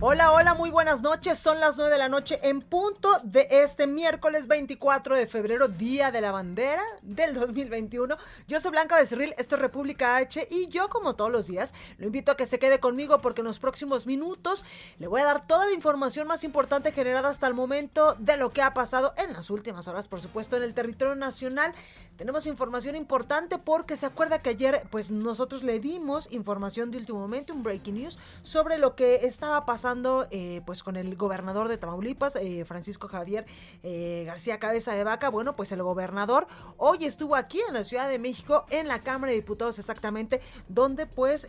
Hola, hola, muy buenas noches. Son las 9 de la noche en punto de este miércoles 24 de febrero, Día de la Bandera del 2021. Yo soy Blanca Becerril, esto es República H y yo como todos los días lo invito a que se quede conmigo porque en los próximos minutos le voy a dar toda la información más importante generada hasta el momento de lo que ha pasado en las últimas horas, por supuesto, en el territorio nacional. Tenemos información importante porque se acuerda que ayer pues nosotros le dimos información de último momento, un breaking news sobre lo que estaba pasando eh, pues con el gobernador de Tamaulipas, eh, Francisco Javier eh, García Cabeza de Vaca. Bueno, pues el gobernador hoy estuvo aquí en la Ciudad de México, en la Cámara de Diputados exactamente, donde pues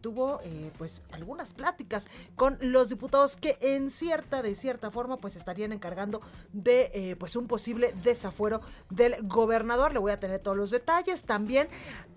tuvo pues algunas pláticas con los diputados que en cierta, de cierta forma, pues estarían encargando de pues un posible desafuero del gobernador. Le voy a tener todos los detalles. También,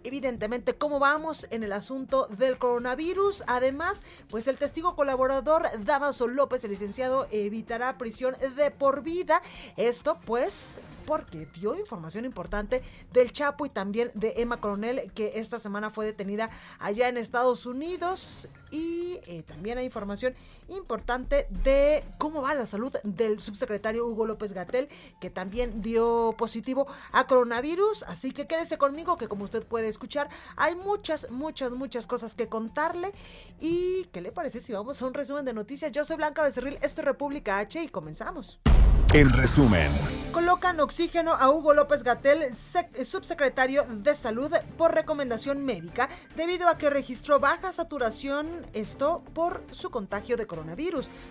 evidentemente, cómo vamos en el asunto del coronavirus. Además, pues el testigo colaborador Damaso López, el licenciado, evitará prisión de por vida. Esto pues porque dio información importante del Chapo y también de Emma Coronel, que esta semana fue detenida allá en Estados Unidos. Y eh, también hay información importante de cómo va la salud del subsecretario Hugo López Gatel, que también dio positivo a coronavirus. Así que quédese conmigo, que como usted puede escuchar, hay muchas, muchas, muchas cosas que contarle. ¿Y qué le parece si vamos a un resumen de noticias? Yo soy Blanca Becerril, esto es República H y comenzamos. En resumen, Colocan oxígeno a Hugo López Gatel, subsecretario de Salud, por recomendación médica, debido a que registró baja saturación, esto por su contagio de coronavirus.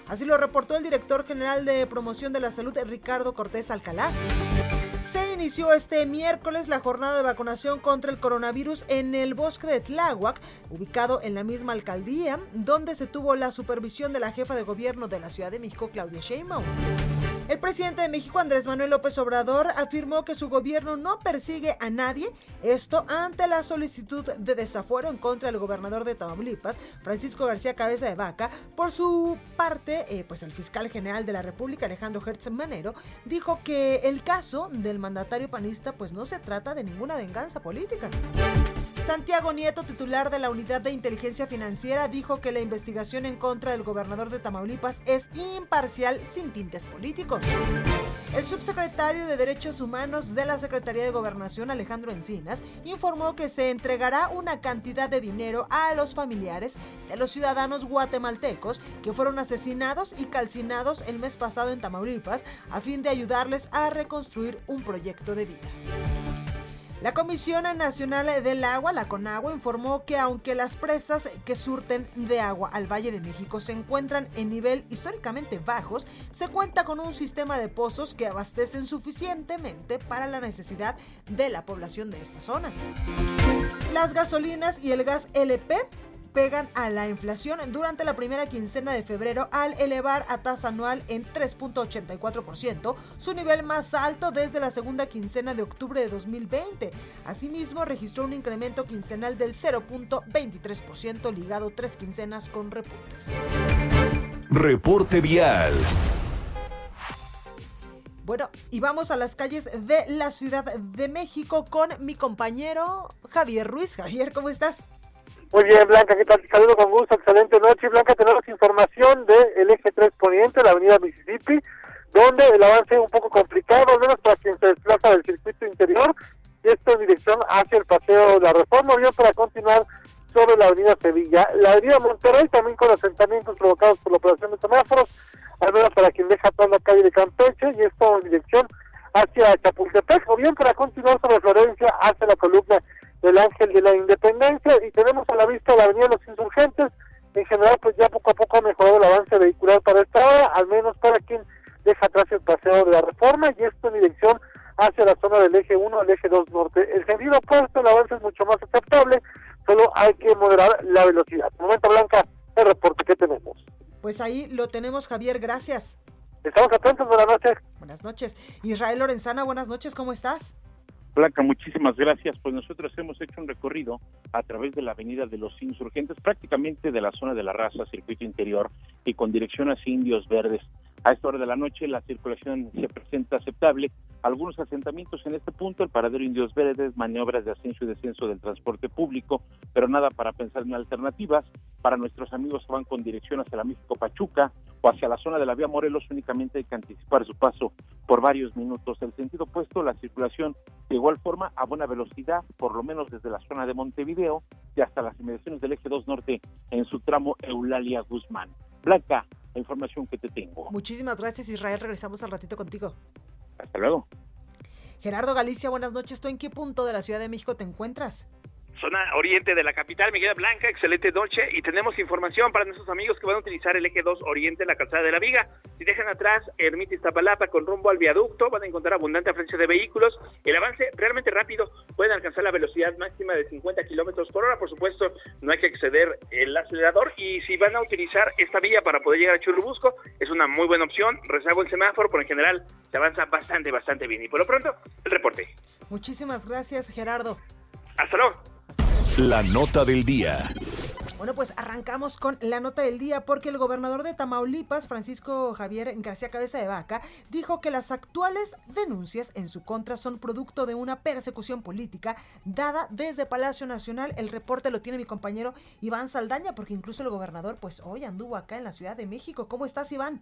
Así lo reportó el director general de promoción de la salud, Ricardo Cortés Alcalá. Se inició este miércoles la jornada de vacunación contra el coronavirus en el bosque de Tláhuac, ubicado en la misma alcaldía, donde se tuvo la supervisión de la jefa de gobierno de la Ciudad de México, Claudia Sheinbaum. El presidente de México, Andrés Manuel López Obrador, afirmó que su gobierno no persigue a nadie, esto ante la solicitud de desafuero en contra del gobernador de Tamaulipas, Francisco García Cabeza de Vaca. Por su parte, eh, pues el fiscal general de la República, Alejandro Hertz Manero, dijo que el caso del mandatario panista pues no se trata de ninguna venganza política. Santiago Nieto, titular de la Unidad de Inteligencia Financiera, dijo que la investigación en contra del gobernador de Tamaulipas es imparcial sin tintes políticos. El subsecretario de Derechos Humanos de la Secretaría de Gobernación, Alejandro Encinas, informó que se entregará una cantidad de dinero a los familiares de los ciudadanos guatemaltecos que fueron asesinados y calcinados el mes pasado en Tamaulipas a fin de ayudarles a reconstruir un proyecto de vida. La Comisión Nacional del Agua, la CONAGUA, informó que aunque las presas que surten de agua al Valle de México se encuentran en nivel históricamente bajos, se cuenta con un sistema de pozos que abastecen suficientemente para la necesidad de la población de esta zona. Las gasolinas y el gas LP pegan a la inflación durante la primera quincena de febrero al elevar a tasa anual en 3.84%, su nivel más alto desde la segunda quincena de octubre de 2020. Asimismo, registró un incremento quincenal del 0.23% ligado tres quincenas con repuntes. reporte vial. Bueno, y vamos a las calles de la Ciudad de México con mi compañero Javier Ruiz. Javier, ¿cómo estás? Muy bien, Blanca, ¿qué tal? Saludo con gusto, excelente noche. Blanca, tenemos información del eje 3 Poniente, la avenida Mississippi, donde el avance es un poco complicado, al menos para quien se desplaza del circuito interior, y esto en dirección hacia el paseo de la Reforma, bien para continuar sobre la avenida Sevilla. La avenida Monterrey también con asentamientos provocados por la operación de semáforos, al menos para quien deja toda la calle de Campeche, y esto en dirección hacia Chapultepec, o bien para continuar sobre Florencia hacia la columna del Ángel de la Independencia y tenemos a la vista la Avenida de los Insurgentes. En general, pues ya poco a poco ha mejorado el avance vehicular para esta hora, al menos para quien deja atrás el paseo de la reforma y esto en dirección hacia la zona del eje 1 al eje 2 norte. El sentido opuesto, el avance es mucho más aceptable, solo hay que moderar la velocidad. Momento Blanca, el reporte que tenemos. Pues ahí lo tenemos, Javier, gracias. Estamos atentos, buenas noches. Buenas noches. Israel Lorenzana, buenas noches, ¿cómo estás? Blanca, muchísimas gracias. Pues nosotros hemos hecho un recorrido a través de la Avenida de los Insurgentes, prácticamente de la zona de la raza, circuito interior, y con dirección hacia Indios Verdes. A esta hora de la noche la circulación se presenta aceptable. Algunos asentamientos en este punto, el paradero Indios Verdes, maniobras de ascenso y descenso del transporte público, pero nada para pensar en alternativas. Para nuestros amigos que van con dirección hacia la México Pachuca o hacia la zona de la vía Morelos, únicamente hay que anticipar su paso por varios minutos. El sentido opuesto, la circulación de igual forma a buena velocidad, por lo menos desde la zona de Montevideo y hasta las inmediaciones del eje 2 norte en su tramo Eulalia Guzmán. Blanca, la información que te tengo. Muchísimas gracias, Israel. Regresamos al ratito contigo. Hasta luego. Gerardo Galicia, buenas noches. ¿Tú en qué punto de la Ciudad de México te encuentras? Zona oriente de la capital, Miguel Blanca, excelente noche y tenemos información para nuestros amigos que van a utilizar el eje 2 oriente, la calzada de la Viga. Si dejan atrás Ermita Iztapalapa con rumbo al viaducto, van a encontrar abundante afluencia de vehículos. El avance realmente rápido, pueden alcanzar la velocidad máxima de 50 kilómetros por hora. Por supuesto, no hay que exceder el acelerador y si van a utilizar esta vía para poder llegar a Churubusco, es una muy buena opción. Reservo el semáforo, pero en general se avanza bastante, bastante bien. Y por lo pronto, el reporte. Muchísimas gracias, Gerardo. Hasta luego. La nota del día. Bueno, pues arrancamos con la nota del día porque el gobernador de Tamaulipas, Francisco Javier García Cabeza de Vaca, dijo que las actuales denuncias en su contra son producto de una persecución política dada desde Palacio Nacional. El reporte lo tiene mi compañero Iván Saldaña porque incluso el gobernador pues hoy anduvo acá en la Ciudad de México. ¿Cómo estás, Iván?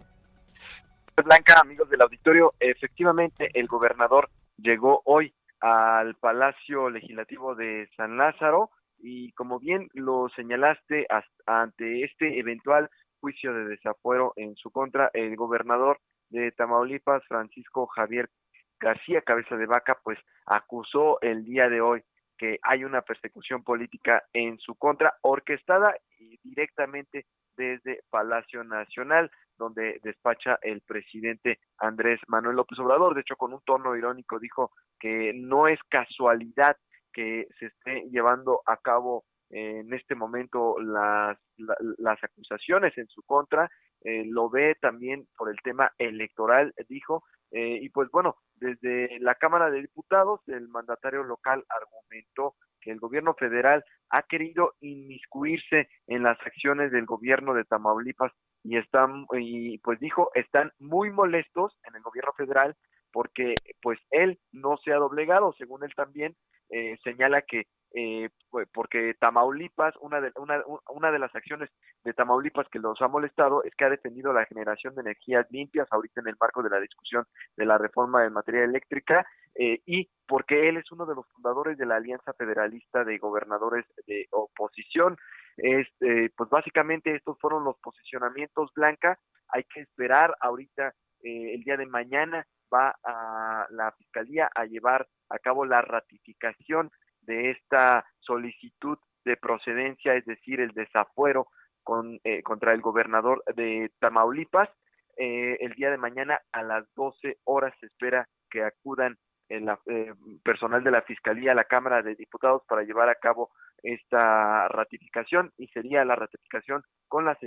Blanca, amigos del auditorio, efectivamente el gobernador llegó hoy al Palacio Legislativo de San Lázaro y como bien lo señalaste ante este eventual juicio de desafuero en su contra, el gobernador de Tamaulipas, Francisco Javier García Cabeza de Vaca, pues acusó el día de hoy que hay una persecución política en su contra, orquestada directamente desde Palacio Nacional donde despacha el presidente Andrés Manuel López Obrador. De hecho, con un tono irónico dijo que no es casualidad que se esté llevando a cabo en este momento las, las acusaciones en su contra. Eh, lo ve también por el tema electoral, dijo. Eh, y pues bueno, desde la Cámara de Diputados, el mandatario local argumentó que el gobierno federal ha querido inmiscuirse en las acciones del gobierno de Tamaulipas y están y pues dijo están muy molestos en el gobierno federal porque pues él no se ha doblegado según él también eh, señala que eh, porque Tamaulipas, una de, una, una de las acciones de Tamaulipas que los ha molestado es que ha defendido la generación de energías limpias ahorita en el marco de la discusión de la reforma en materia eléctrica eh, y porque él es uno de los fundadores de la Alianza Federalista de Gobernadores de Oposición. Este, pues básicamente estos fueron los posicionamientos Blanca. Hay que esperar ahorita eh, el día de mañana va a la fiscalía a llevar a cabo la ratificación de esta solicitud de procedencia, es decir, el desafuero con, eh, contra el gobernador de Tamaulipas. Eh, el día de mañana a las 12 horas se espera que acudan el eh, personal de la Fiscalía a la Cámara de Diputados para llevar a cabo esta ratificación y sería la ratificación con la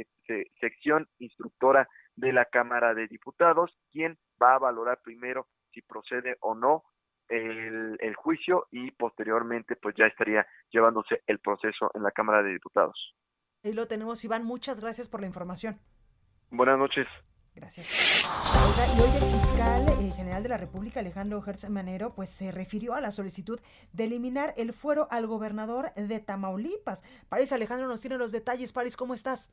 sección instructora de la Cámara de Diputados, quien va a valorar primero si procede o no el, el, juicio y posteriormente pues ya estaría llevándose el proceso en la Cámara de Diputados. Ahí lo tenemos, Iván. Muchas gracias por la información. Buenas noches. Gracias. Y hoy el fiscal eh, general de la República, Alejandro Hertz Manero, pues se refirió a la solicitud de eliminar el fuero al gobernador de Tamaulipas. París Alejandro nos tiene los detalles. París, ¿cómo estás?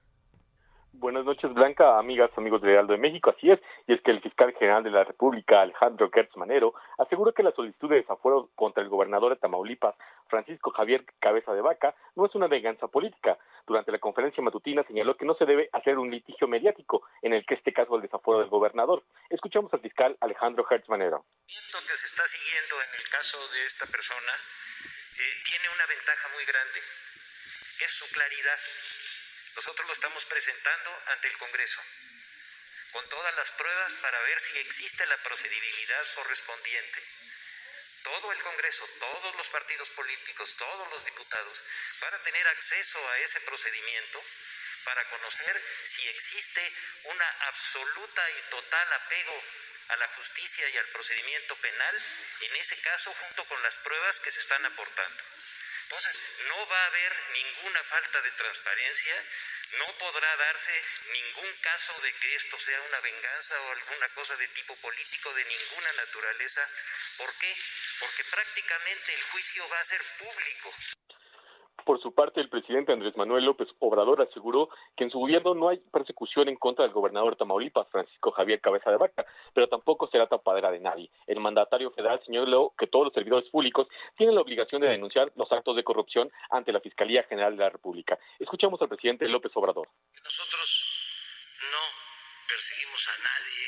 Buenas noches, Blanca, amigas, amigos de Heraldo de México. Así es, y es que el fiscal general de la República, Alejandro Gertz Manero, aseguró que la solicitud de desafuero contra el gobernador de Tamaulipas, Francisco Javier Cabeza de Vaca, no es una venganza política. Durante la conferencia matutina señaló que no se debe hacer un litigio mediático en el que este caso el desafuero del gobernador. Escuchamos al fiscal Alejandro Hertz Manero. que se está siguiendo en el caso de esta persona eh, tiene una ventaja muy grande, es su claridad. Nosotros lo estamos presentando ante el Congreso con todas las pruebas para ver si existe la procedibilidad correspondiente. Todo el Congreso, todos los partidos políticos, todos los diputados van a tener acceso a ese procedimiento para conocer si existe una absoluta y total apego a la justicia y al procedimiento penal, en ese caso junto con las pruebas que se están aportando. Entonces, no va a haber ninguna falta de transparencia, no podrá darse ningún caso de que esto sea una venganza o alguna cosa de tipo político de ninguna naturaleza. ¿Por qué? Porque prácticamente el juicio va a ser público. Por su parte, el presidente Andrés Manuel López Obrador aseguró que en su gobierno no hay persecución en contra del gobernador de Tamaulipas, Francisco Javier Cabeza de Vaca, pero tampoco será tapadera de nadie. El mandatario federal señaló que todos los servidores públicos tienen la obligación de denunciar los actos de corrupción ante la Fiscalía General de la República. Escuchamos al presidente López Obrador. Nosotros no perseguimos a nadie,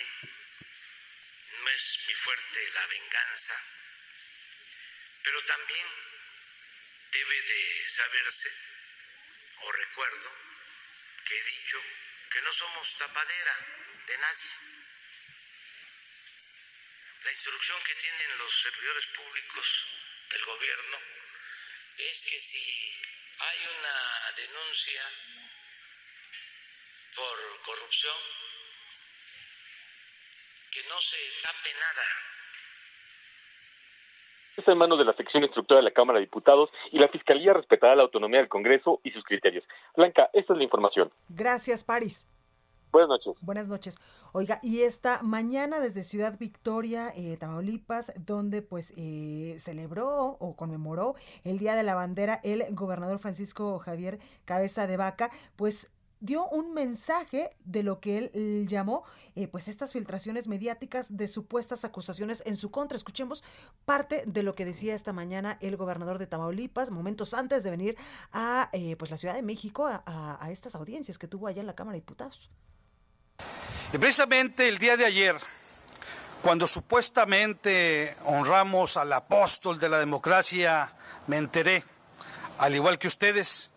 no es mi fuerte la venganza, pero también debe de saberse, o recuerdo, que he dicho que no somos tapadera de nadie. La instrucción que tienen los servidores públicos del gobierno es que si hay una denuncia por corrupción, que no se tape nada está en manos de la sección instructora de la Cámara de Diputados y la Fiscalía respetará la autonomía del Congreso y sus criterios. Blanca, esta es la información. Gracias, Paris. Buenas noches. Buenas noches. Oiga, y esta mañana desde Ciudad Victoria, eh, Tamaulipas, donde pues eh, celebró o conmemoró el Día de la Bandera el gobernador Francisco Javier Cabeza de Vaca, pues dio un mensaje de lo que él llamó eh, pues estas filtraciones mediáticas de supuestas acusaciones en su contra. Escuchemos parte de lo que decía esta mañana el gobernador de Tamaulipas, momentos antes de venir a eh, pues la Ciudad de México a, a, estas audiencias que tuvo allá en la Cámara de Diputados. Precisamente el día de ayer, cuando supuestamente honramos al apóstol de la democracia, me enteré, al igual que ustedes,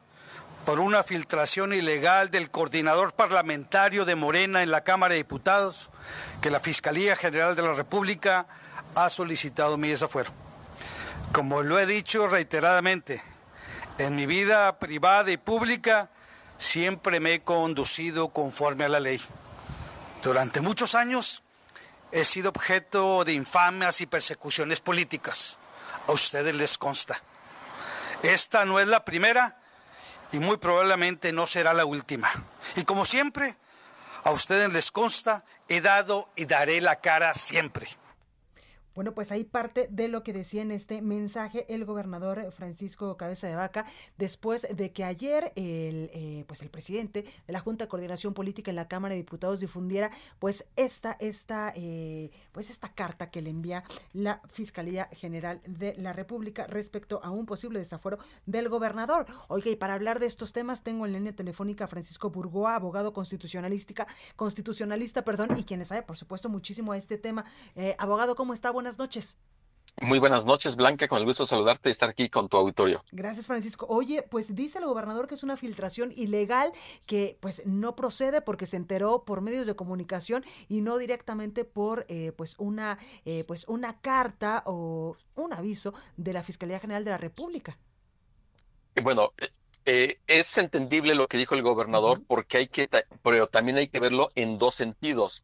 por una filtración ilegal del coordinador parlamentario de Morena en la Cámara de Diputados, que la Fiscalía General de la República ha solicitado mi desafuero. Como lo he dicho reiteradamente, en mi vida privada y pública siempre me he conducido conforme a la ley. Durante muchos años he sido objeto de infamias y persecuciones políticas. A ustedes les consta. Esta no es la primera y muy probablemente no será la última. Y como siempre, a ustedes les consta, he dado y daré la cara siempre. Bueno, pues ahí parte de lo que decía en este mensaje el gobernador Francisco Cabeza de Vaca, después de que ayer el, eh, pues el presidente de la Junta de Coordinación Política en la Cámara de Diputados difundiera pues esta, esta, eh, pues esta carta que le envía la Fiscalía General de la República respecto a un posible desafuero del gobernador. Oiga, y para hablar de estos temas tengo en línea telefónica a Francisco Burgoa, abogado constitucionalística, constitucionalista, perdón, y quien sabe, por supuesto, muchísimo a este tema. Eh, abogado, ¿cómo está? buenas noches. Muy buenas noches, Blanca, con el gusto de saludarte y estar aquí con tu auditorio. Gracias, Francisco. Oye, pues dice el gobernador que es una filtración ilegal que pues no procede porque se enteró por medios de comunicación y no directamente por eh, pues una eh, pues una carta o un aviso de la Fiscalía General de la República. Bueno, eh, es entendible lo que dijo el gobernador porque hay que, pero también hay que verlo en dos sentidos.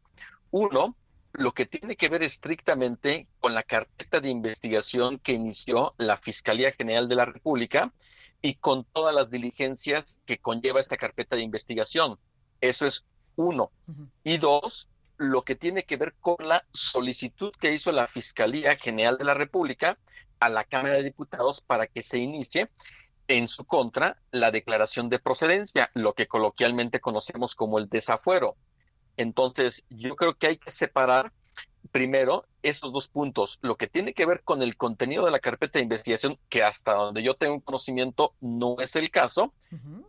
Uno, lo que tiene que ver estrictamente con la carpeta de investigación que inició la Fiscalía General de la República y con todas las diligencias que conlleva esta carpeta de investigación. Eso es uno. Y dos, lo que tiene que ver con la solicitud que hizo la Fiscalía General de la República a la Cámara de Diputados para que se inicie en su contra la declaración de procedencia, lo que coloquialmente conocemos como el desafuero. Entonces, yo creo que hay que separar primero esos dos puntos. Lo que tiene que ver con el contenido de la carpeta de investigación, que hasta donde yo tengo conocimiento no es el caso,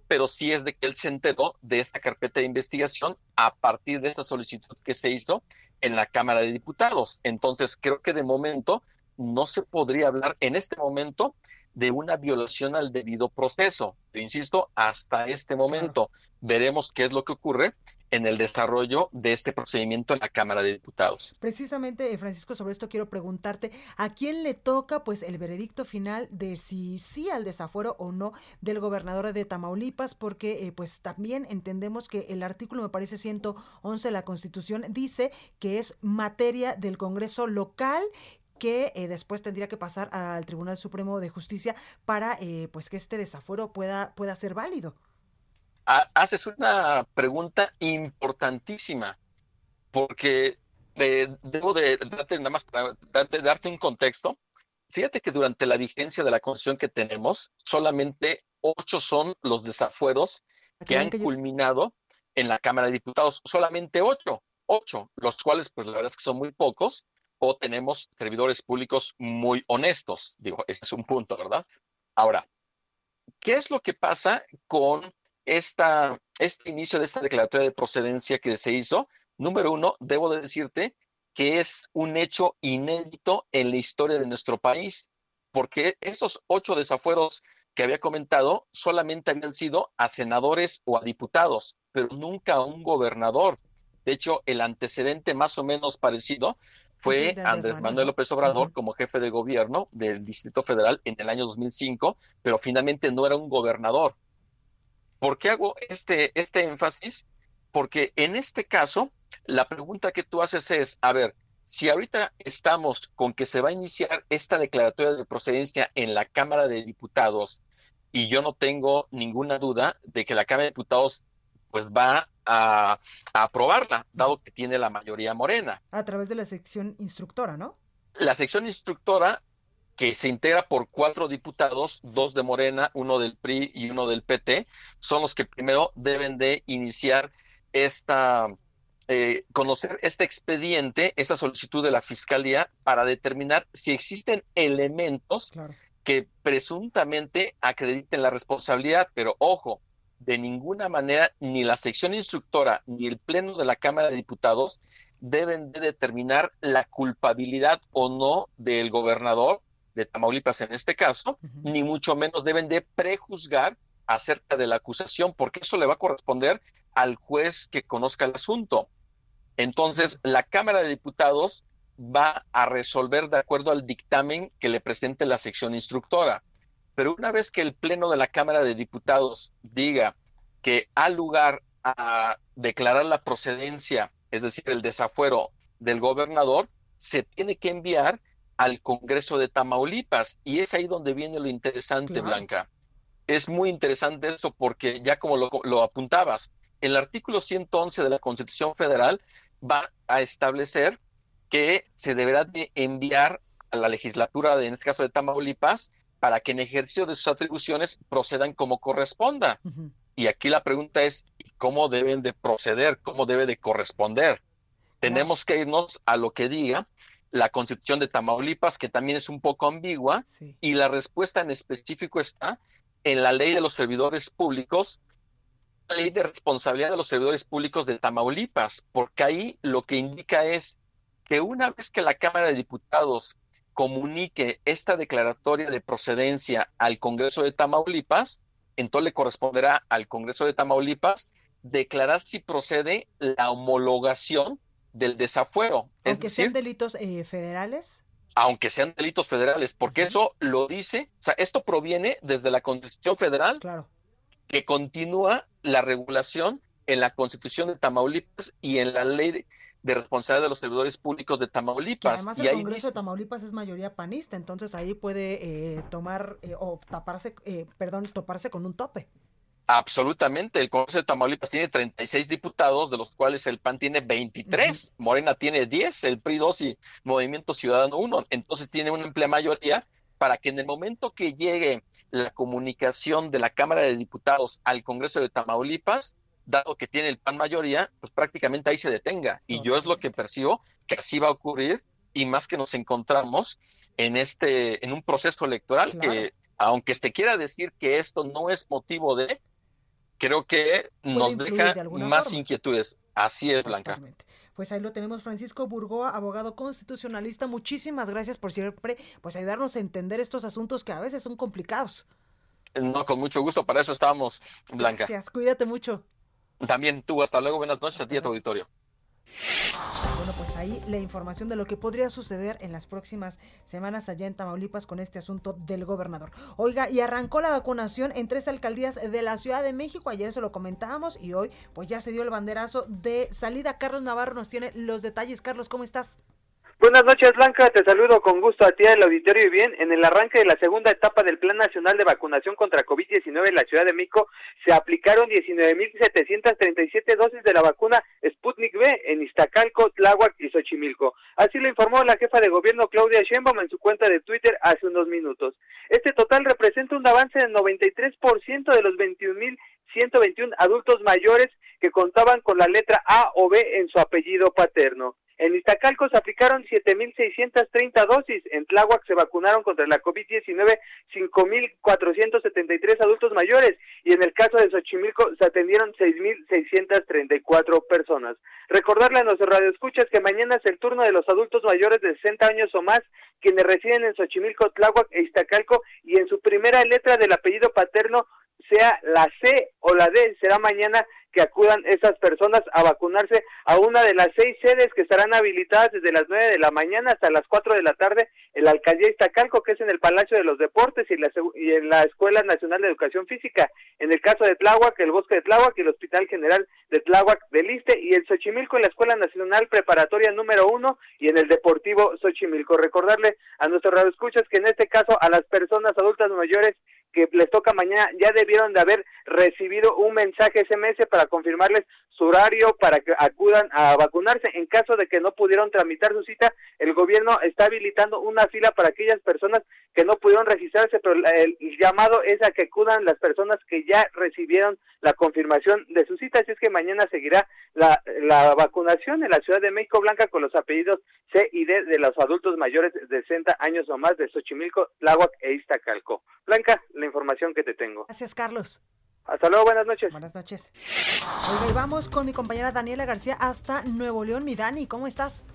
pero sí es de que él se enteró de esta carpeta de investigación a partir de esa solicitud que se hizo en la Cámara de Diputados. Entonces, creo que de momento no se podría hablar en este momento de una violación al debido proceso. insisto, hasta este momento veremos qué es lo que ocurre en el desarrollo de este procedimiento en la Cámara de Diputados. Precisamente, eh, Francisco, sobre esto quiero preguntarte, ¿a quién le toca pues el veredicto final de si sí al desafuero o no del gobernador de Tamaulipas? Porque eh, pues también entendemos que el artículo, me parece 111 de la Constitución, dice que es materia del Congreso local que eh, después tendría que pasar al Tribunal Supremo de Justicia para pues que este desafuero pueda, pueda ser válido haces una pregunta importantísima, porque eh, debo de darte nada más darte, un contexto. Fíjate que durante la vigencia de la constitución que tenemos, solamente ocho son los desafueros que han culminado en la Cámara de Diputados. Solamente ocho, ocho, los cuales, pues la verdad es que son muy pocos, o tenemos servidores públicos muy honestos. Digo, ese es un punto, ¿verdad? Ahora, ¿qué es lo que pasa con esta, este inicio de esta declaratoria de procedencia que se hizo, número uno, debo de decirte que es un hecho inédito en la historia de nuestro país, porque estos ocho desafueros que había comentado solamente habían sido a senadores o a diputados, pero nunca a un gobernador. De hecho, el antecedente más o menos parecido fue Andrés Manuel López Obrador como jefe de gobierno del Distrito Federal en el año 2005, pero finalmente no era un gobernador, ¿Por qué hago este, este énfasis? Porque en este caso, la pregunta que tú haces es, a ver, si ahorita estamos con que se va a iniciar esta declaratoria de procedencia en la Cámara de Diputados y yo no tengo ninguna duda de que la Cámara de Diputados pues va a, a aprobarla, dado que tiene la mayoría morena. A través de la sección instructora, ¿no? La sección instructora que se integra por cuatro diputados, dos de Morena, uno del PRI y uno del PT, son los que primero deben de iniciar esta, eh, conocer este expediente, esa solicitud de la Fiscalía para determinar si existen elementos que presuntamente acrediten la responsabilidad, pero ojo, de ninguna manera ni la sección instructora ni el Pleno de la Cámara de Diputados deben de determinar la culpabilidad o no del gobernador de Tamaulipas en este caso, ni mucho menos deben de prejuzgar acerca de la acusación, porque eso le va a corresponder al juez que conozca el asunto. Entonces, la Cámara de Diputados va a resolver de acuerdo al dictamen que le presente la sección instructora. Pero una vez que el Pleno de la Cámara de Diputados diga que ha lugar a declarar la procedencia, es decir, el desafuero del gobernador, se tiene que enviar al Congreso de Tamaulipas. Y es ahí donde viene lo interesante, Blanca. Es muy interesante eso porque ya como lo, apuntabas, el artículo 111 de la Constitución Federal va a establecer que se deberá de enviar a la legislatura, de, en este caso de Tamaulipas, para que en ejercicio de sus atribuciones procedan como corresponda. Y aquí la pregunta es, ¿cómo deben de proceder? ¿Cómo debe de corresponder? Tenemos que irnos a lo que diga la constitución de Tamaulipas, que también es un poco ambigua, y la respuesta en específico está en la ley de los servidores públicos, la ley de responsabilidad de los servidores públicos de Tamaulipas, porque ahí lo que indica es que una vez que la Cámara de Diputados comunique esta declaratoria de procedencia al Congreso de Tamaulipas, entonces le corresponderá al Congreso de Tamaulipas declarar si procede la homologación del desafuero. Aunque sean delitos eh, federales. Aunque sean delitos federales, porque eso lo dice, o sea, esto proviene desde la Constitución Federal, claro. que continúa la regulación en la Constitución de Tamaulipas y en la ley de, responsabilidad de los servidores públicos de Tamaulipas. además el Congreso de Tamaulipas es mayoría panista, entonces ahí puede eh, tomar eh, o taparse, perdón, toparse con un tope. Absolutamente. El Congreso de Tamaulipas tiene 36 diputados, de los cuales el PAN tiene 23, Morena tiene 10, el PRI 2 y Movimiento Ciudadano 1. Entonces tiene una amplia mayoría para que en el momento que llegue la comunicación de la Cámara de Diputados al Congreso de Tamaulipas, dado que tiene el PAN mayoría, pues prácticamente ahí se detenga. Y yo es lo que percibo que así va a ocurrir y más que nos encontramos en este en un proceso electoral que aunque se quiera decir que esto no es motivo de creo que nos deja más inquietudes. Así es, Blanca. Pues ahí lo tenemos, Francisco Burgoa, abogado constitucionalista. Muchísimas gracias por siempre pues ayudarnos a entender estos asuntos que a veces son complicados. No, con mucho gusto, para eso estamos, Blanca. Gracias, cuídate mucho. También tú, hasta luego, buenas noches a ti a tu auditorio. Bueno, pues ahí la información de lo que podría suceder en las próximas semanas allá en Tamaulipas con este asunto del gobernador. Oiga, y arrancó la vacunación en tres alcaldías de la Ciudad de México. Ayer se lo comentábamos y hoy pues ya se dio el banderazo de salida. Carlos Navarro nos tiene los detalles. Carlos, ¿cómo estás? Buenas noches, Blanca. Te saludo con gusto a ti del auditorio y bien. En el arranque de la segunda etapa del Plan Nacional de Vacunación contra COVID-19 en la Ciudad de México, se aplicaron 19.737 dosis de la vacuna Sputnik V en Iztacalco, Tláhuac y Xochimilco. Así lo informó la jefa de gobierno Claudia Sheinbaum en su cuenta de Twitter hace unos minutos. Este total representa un avance del 93% de los 21.121 adultos mayores que contaban con la letra A o B en su apellido paterno. En Iztacalco se aplicaron 7.630 dosis, en Tláhuac se vacunaron contra la COVID-19 5.473 adultos mayores y en el caso de Xochimilco se atendieron 6.634 personas. Recordarle a nuestros radioescuchas que mañana es el turno de los adultos mayores de 60 años o más quienes residen en Xochimilco, Tláhuac e Iztacalco y en su primera letra del apellido paterno sea la C o la D, será mañana que acudan esas personas a vacunarse a una de las seis sedes que estarán habilitadas desde las nueve de la mañana hasta las cuatro de la tarde en la alcaldía Iztacalco, que es en el Palacio de los Deportes y, la, en la Escuela Nacional de Educación Física. En el caso de Tláhuac, el Bosque de Tláhuac y el Hospital General de Tláhuac de Liste y el Xochimilco en la Escuela Nacional Preparatoria número uno y en el Deportivo Xochimilco. Recordarle a nuestros radioescuchas que en este caso a las personas adultas mayores que les toca mañana ya debieron de haber recibido un mensaje SMS para confirmarles horario para que acudan a vacunarse. En caso de que no pudieron tramitar su cita, el gobierno está habilitando una fila para aquellas personas que no pudieron registrarse, pero el llamado es a que acudan las personas que ya recibieron la confirmación de su cita. Así es que mañana seguirá la, la vacunación en la Ciudad de México Blanca con los apellidos C y D de los adultos mayores de 60 años o más de Xochimilco, Tláhuac e Iztacalco. Blanca, la información que te tengo. Gracias, Carlos. Hasta luego, buenas noches. Buenas noches. Oiga, y vamos con mi compañera Daniela García hasta Nuevo León. Mi Dani, ¿cómo estás?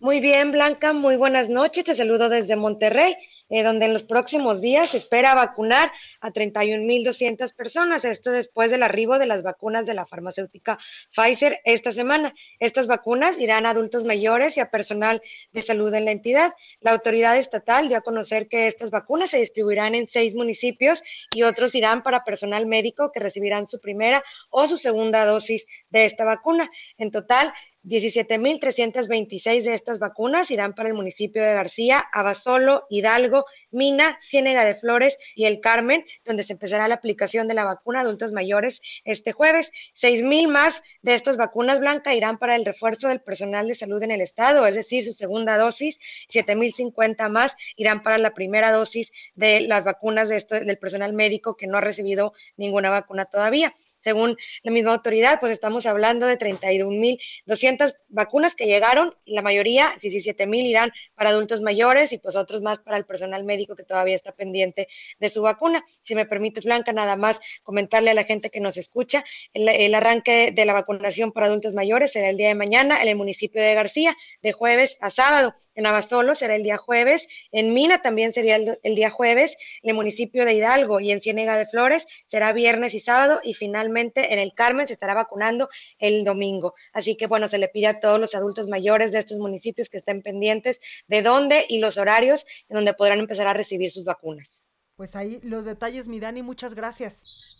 Muy bien, Blanca, muy buenas noches. Te saludo desde Monterrey. Eh, donde en los próximos días se espera vacunar a 31.200 personas. Esto después del arribo de las vacunas de la farmacéutica Pfizer esta semana. Estas vacunas irán a adultos mayores y a personal de salud en la entidad. La autoridad estatal dio a conocer que estas vacunas se distribuirán en seis municipios y otros irán para personal médico que recibirán su primera o su segunda dosis de esta vacuna. En total, 17.326 de estas vacunas irán para el municipio de García, Abasolo, Hidalgo, Mina, Ciénega de Flores y El Carmen, donde se empezará la aplicación de la vacuna a adultos mayores este jueves. 6.000 más de estas vacunas blancas irán para el refuerzo del personal de salud en el estado, es decir, su segunda dosis. 7.050 más irán para la primera dosis de las vacunas de esto, del personal médico que no ha recibido ninguna vacuna todavía. Según la misma autoridad, pues estamos hablando de 31.200 vacunas que llegaron, la mayoría, 17.000 irán para adultos mayores y pues otros más para el personal médico que todavía está pendiente de su vacuna. Si me permites, Blanca, nada más comentarle a la gente que nos escucha, el, el arranque de la vacunación para adultos mayores será el día de mañana en el municipio de García, de jueves a sábado. En Abasolo será el día jueves, en Mina también sería el, el, día jueves, en el municipio de Hidalgo y en Ciénega de Flores será viernes y sábado y finalmente en el Carmen se estará vacunando el domingo. Así que bueno, se le pide a todos los adultos mayores de estos municipios que estén pendientes de dónde y los horarios en donde podrán empezar a recibir sus vacunas. Pues ahí los detalles, mi Dani, muchas gracias.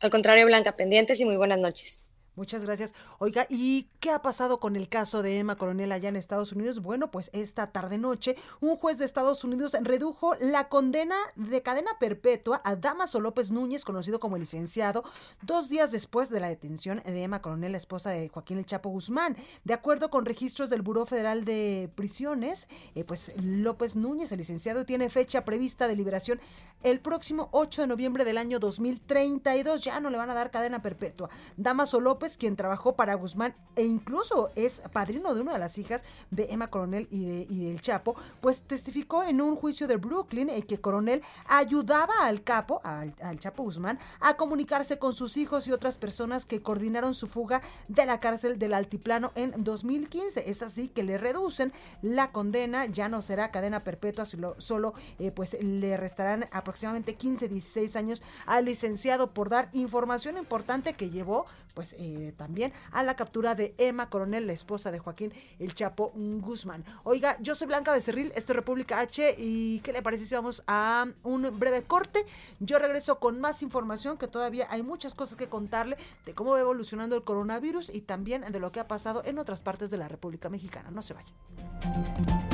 Al contrario, Blanca, pendientes y muy buenas noches. Muchas gracias. Oiga, ¿y qué ha pasado con el caso de Emma Coronel allá en Estados Unidos? Bueno, pues esta tarde noche, un juez de Estados Unidos redujo la condena de cadena perpetua a Damaso López Núñez, conocido como el licenciado, dos días después de la detención de Emma Coronel, la esposa de Joaquín El Chapo Guzmán. De acuerdo con registros del Buró Federal de Prisiones, eh, pues López Núñez, el licenciado, tiene fecha prevista de liberación el próximo 8 de noviembre del año 2032. Ya no le van a dar cadena perpetua. Damaso López López, quien trabajó para Guzmán e incluso es padrino de una de las hijas de Emma Coronel y, de, y del Chapo, pues testificó en un juicio de Brooklyn en que Coronel ayudaba al capo, al, al Chapo Guzmán, a comunicarse con sus hijos y otras personas que coordinaron su fuga de la cárcel del Altiplano en 2015. Es así que le reducen la condena, ya no será cadena perpetua, solo, solo eh, pues le restarán aproximadamente 15, 16 años al licenciado por dar información importante que llevó pues eh, también a la captura de Emma Coronel, la esposa de Joaquín El Chapo Guzmán. Oiga, yo soy Blanca Becerril, esto es República H y ¿qué le parece si vamos a un breve corte? Yo regreso con más información que todavía hay muchas cosas que contarle de cómo va evolucionando el coronavirus y también de lo que ha pasado en otras partes de la República Mexicana. No se vaya.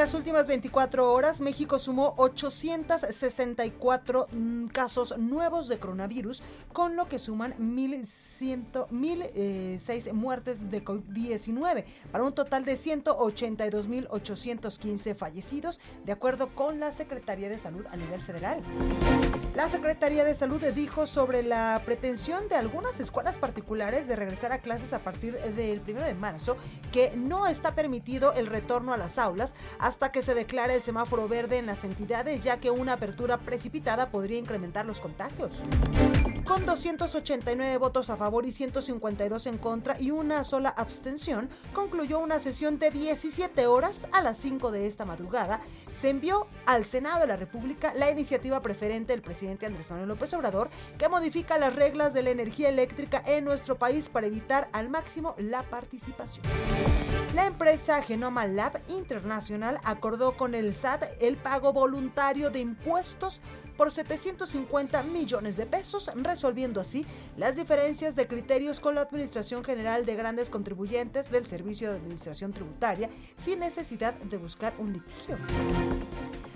Las últimas 24 horas, México sumó 864 mm, casos nuevos de coronavirus, con lo que suman 1.006 eh, muertes de COVID-19, para un total de 182.815 fallecidos, de acuerdo con la Secretaría de Salud a nivel federal. La Secretaría de Salud dijo sobre la pretensión de algunas escuelas particulares de regresar a clases a partir del 1 de marzo que no está permitido el retorno a las aulas hasta que se declare el semáforo verde en las entidades, ya que una apertura precipitada podría incrementar los contagios. Con 289 votos a favor y 152 en contra y una sola abstención, concluyó una sesión de 17 horas a las 5 de esta madrugada. Se envió al Senado de la República la iniciativa preferente del presidente Andrés Manuel López Obrador, que modifica las reglas de la energía eléctrica en nuestro país para evitar al máximo la participación. La empresa Genoma Lab Internacional acordó con el SAT el pago voluntario de impuestos por 750 millones de pesos, resolviendo así las diferencias de criterios con la Administración General de Grandes Contribuyentes del Servicio de Administración Tributaria sin necesidad de buscar un litigio.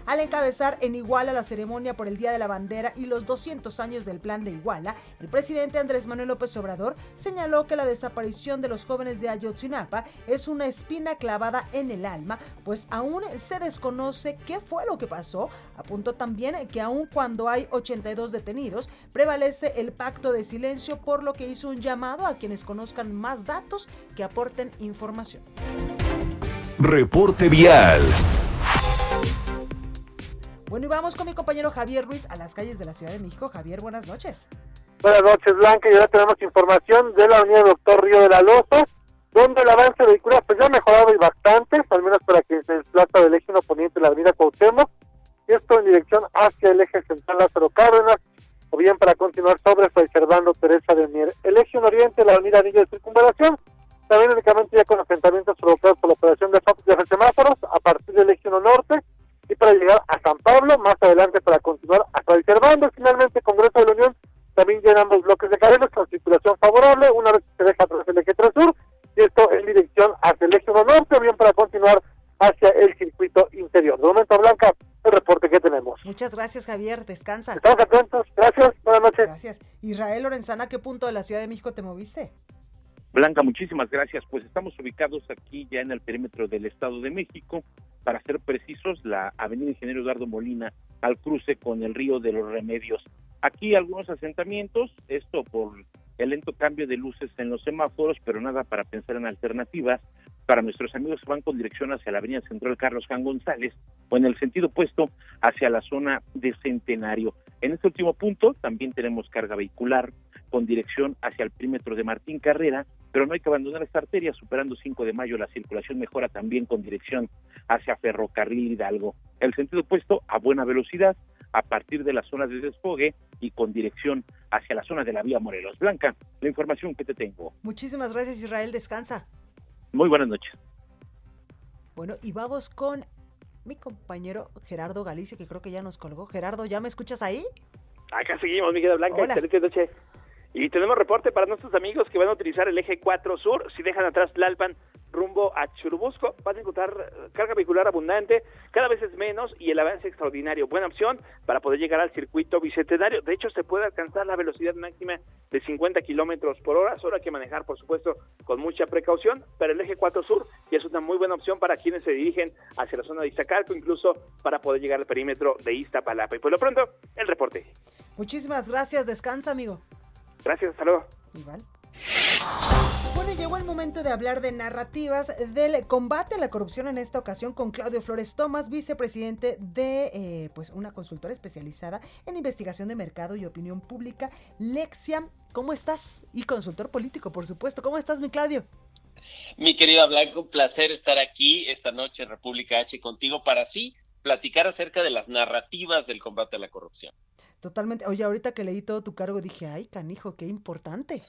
Al encabezar en Iguala la ceremonia por el Día de la Bandera y los 200 años del Plan de Iguala, el presidente Andrés Manuel López Obrador señaló que la desaparición de los jóvenes de Ayotzinapa es una espina clavada en el alma, pues aún se desconoce qué fue lo que pasó. Apuntó también que aun cuando hay 82 detenidos, prevalece el pacto de silencio, por lo que hizo un llamado a quienes conozcan más datos que aporten información. Reporte vial. Bueno, y vamos con mi compañero Javier Ruiz a las calles de la Ciudad de México. Javier, buenas noches. Buenas noches, Blanca. Y ahora tenemos información de la avenida Doctor Río de la Loza, donde el avance vehicular pues ya ha mejorado y bastante, al menos para quien se desplaza del eje poniente de la avenida Cuauhtémoc, esto en dirección hacia el eje central Lázaro Cárdenas, o bien para continuar sobre Fray Teresa de Mier. El eje la avenida Anillo de Circunvalación, también únicamente ya con asentamientos provocados por la operación de, de semáforos, a partir del eje norte, y para llegar a San Pablo, más adelante para continuar el Cervando, finalmente Congreso de la Unión, también ya ambos bloques de carriles con circulación favorable, una vez que se deja atrás el eje 3 sur, y esto en dirección hacia el eje 1 norte, o bien para continuar hacia el circuito interior. De momento, Blanca, el reporte que tenemos. Muchas gracias, Javier. Descansa. Estamos atentos. Gracias. Buenas noches. Gracias. Israel Lorenzana, ¿qué punto de la Ciudad de México te moviste? Blanca, muchísimas gracias. Pues estamos ubicados aquí ya en el perímetro del Estado de México para ser precisos, la avenida Ingeniero Eduardo Molina al cruce con el río de los Remedios. Aquí algunos asentamientos, esto por el lento cambio de luces en los semáforos, pero nada para pensar en alternativas. Para nuestros amigos que van con dirección hacia la avenida Central Carlos Jan González o en el sentido opuesto hacia la zona de Centenario. En este último punto también tenemos carga vehicular con dirección hacia el perímetro de Martín Carrera, pero no hay que abandonar esta arteria, superando 5 de mayo la circulación mejora también con dirección hacia Ferrocarril Hidalgo. El sentido opuesto a buena velocidad a partir de las zonas de desfogue y con dirección hacia la zona de la vía Morelos. Blanca, la información que te tengo. Muchísimas gracias Israel, descansa. Muy buenas noches. Bueno, y vamos con mi compañero Gerardo Galicia, que creo que ya nos colgó. Gerardo, ¿ya me escuchas ahí? Acá seguimos, Miguel Blanca. Hola. Excelente noche. Y tenemos reporte para nuestros amigos que van a utilizar el eje 4 sur. Si dejan atrás Tlalpan rumbo a Churubusco, van a encontrar eh, carga vehicular abundante, cada vez es menos y el avance extraordinario. Buena opción para poder llegar al circuito bicentenario. De hecho, se puede alcanzar la velocidad máxima de 50 kilómetros por hora. Solo hay que manejar, por supuesto, con mucha precaución. Pero el eje 4 sur ya es una muy buena opción para quienes se dirigen hacia la zona de Iztacalco, incluso para poder llegar al perímetro de Iztapalapa. Y por lo pronto, el reporte. Muchísimas gracias, descansa, amigo. Gracias, hasta luego. Igual. Bueno, llegó el momento de hablar de narrativas del combate a la corrupción en esta ocasión con Claudio Flores Tomás, vicepresidente de eh, pues una consultora especializada en investigación de mercado y opinión pública, Lexia. ¿Cómo estás? Y consultor político, por supuesto. ¿Cómo estás, mi Claudio? Mi querida Blanco, un placer estar aquí esta noche en República H contigo para así platicar acerca de las narrativas del combate a la corrupción. Totalmente. Oye, ahorita que leí todo tu cargo dije, ay, canijo, qué importante.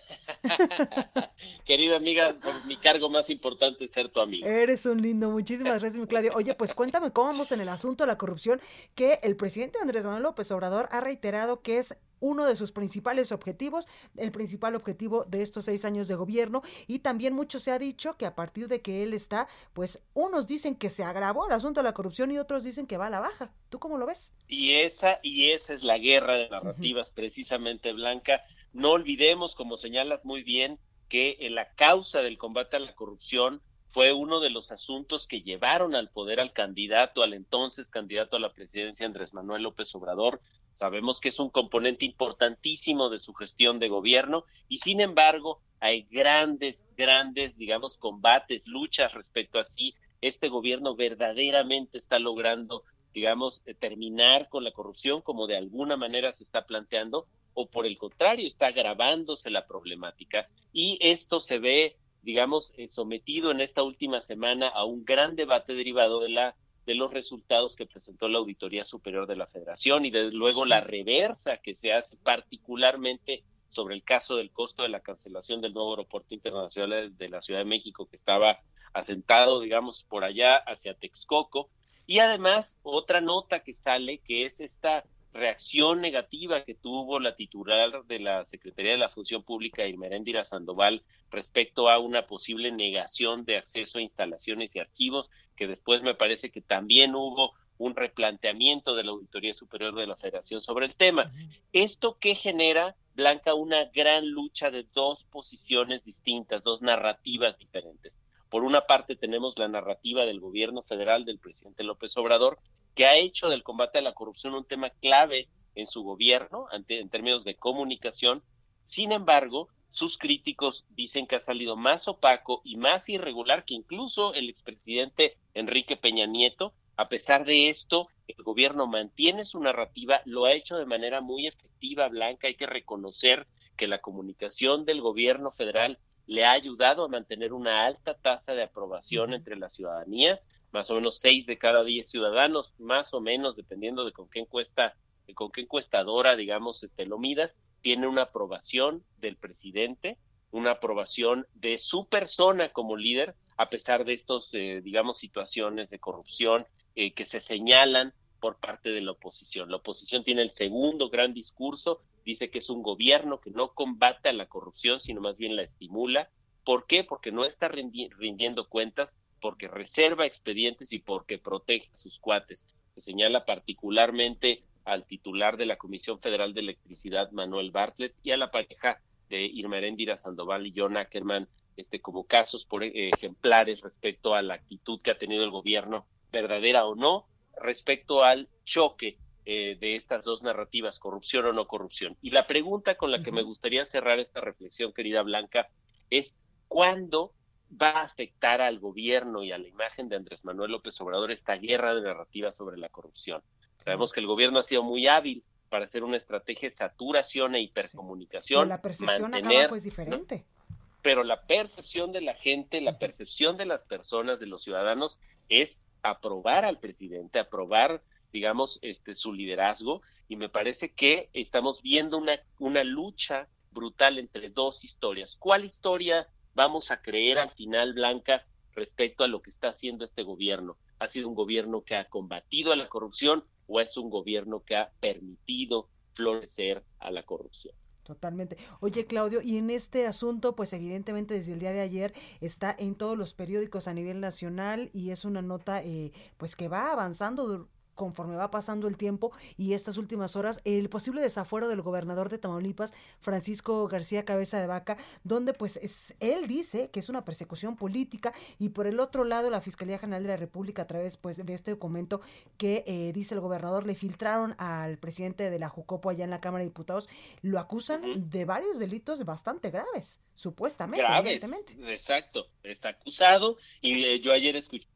Querida amiga, mi cargo más importante es ser tu amigo. Eres un lindo, muchísimas gracias, mi Claudio. Oye, pues cuéntame cómo vamos en el asunto de la corrupción, que el presidente Andrés Manuel López Obrador ha reiterado que es uno de sus principales objetivos, el principal objetivo de estos seis años de gobierno, y también mucho se ha dicho que a partir de que él está, pues unos dicen que se agravó el asunto de la corrupción y otros dicen que va a la baja. ¿Tú cómo lo ves? Y esa, y esa es la guerra de narrativas, precisamente, Blanca. No olvidemos, como señalas muy bien, que en la causa del combate a la corrupción fue uno de los asuntos que llevaron al poder al candidato, al entonces candidato a la presidencia Andrés Manuel López Obrador. Sabemos que es un componente importantísimo de su gestión de gobierno y sin embargo hay grandes, grandes, digamos, combates, luchas respecto a si este gobierno verdaderamente está logrando, digamos, terminar con la corrupción como de alguna manera se está planteando o por el contrario está agravándose la problemática y esto se ve digamos, eh, sometido en esta última semana a un gran debate derivado de la de los resultados que presentó la Auditoría Superior de la Federación y desde luego la reversa que se hace particularmente sobre el caso del costo de la cancelación del nuevo aeropuerto internacional de la Ciudad de México que estaba asentado, digamos, por allá hacia Texcoco. Y además, otra nota que sale, que es esta reacción negativa que tuvo la titular de la Secretaría de la Función Pública, Irmeréndira Sandoval, respecto a una posible negación de acceso a instalaciones y archivos, que después me parece que también hubo un replanteamiento de la Auditoría Superior de la Federación sobre el tema. Esto que genera, Blanca, una gran lucha de dos posiciones distintas, dos narrativas diferentes. Por una parte tenemos la narrativa del gobierno federal del presidente López Obrador, que ha hecho del combate a la corrupción un tema clave en su gobierno en términos de comunicación. Sin embargo, sus críticos dicen que ha salido más opaco y más irregular que incluso el expresidente Enrique Peña Nieto. A pesar de esto, el gobierno mantiene su narrativa, lo ha hecho de manera muy efectiva, Blanca. Hay que reconocer que la comunicación del gobierno federal le ha ayudado a mantener una alta tasa de aprobación entre la ciudadanía, más o menos seis de cada diez ciudadanos, más o menos, dependiendo de con qué encuesta, con qué encuestadora, digamos, este, lo midas, tiene una aprobación del presidente, una aprobación de su persona como líder, a pesar de estos, eh, digamos, situaciones de corrupción eh, que se señalan por parte de la oposición. La oposición tiene el segundo gran discurso, dice que es un gobierno que no combate a la corrupción, sino más bien la estimula. ¿Por qué? Porque no está rindiendo cuentas, porque reserva expedientes y porque protege a sus cuates. Se señala particularmente al titular de la Comisión Federal de Electricidad, Manuel Bartlett, y a la pareja de Irma Eréndira Sandoval y John Ackerman, este, como casos por, eh, ejemplares respecto a la actitud que ha tenido el gobierno, verdadera o no, respecto al choque eh, de estas dos narrativas, corrupción o no corrupción. Y la pregunta con la que me gustaría cerrar esta reflexión, querida Blanca, es ¿cuándo va a afectar al gobierno y a la imagen de Andrés Manuel López Obrador esta guerra de narrativas sobre la corrupción? Sabemos que el gobierno ha sido muy hábil para hacer una estrategia de saturación e hipercomunicación. Pero la percepción mantener, acá pues diferente. ¿no? Pero la percepción de la gente, la percepción de las personas, de los ciudadanos, es aprobar al presidente, aprobar digamos, este, su liderazgo y me parece que estamos viendo una, una lucha brutal entre dos historias. ¿Cuál historia vamos a creer al final, Blanca, respecto a lo que está haciendo este gobierno? ¿Ha sido un gobierno que ha combatido a la corrupción o es un gobierno que ha permitido florecer a la corrupción? Totalmente. Oye, Claudio, y en este asunto, pues evidentemente desde el día de ayer está en todos los periódicos a nivel nacional y es una nota eh, pues que va avanzando conforme va pasando el tiempo y estas últimas horas el posible desafuero del gobernador de Tamaulipas, Francisco García Cabeza de Vaca, donde pues es, él dice que es una persecución política y por el otro lado la Fiscalía General de la República a través pues de este documento que eh, dice el gobernador le filtraron al presidente de la Jucopo allá en la Cámara de Diputados, lo acusan de varios delitos bastante graves, supuestamente. Graves, exacto, está acusado y eh, yo ayer escuché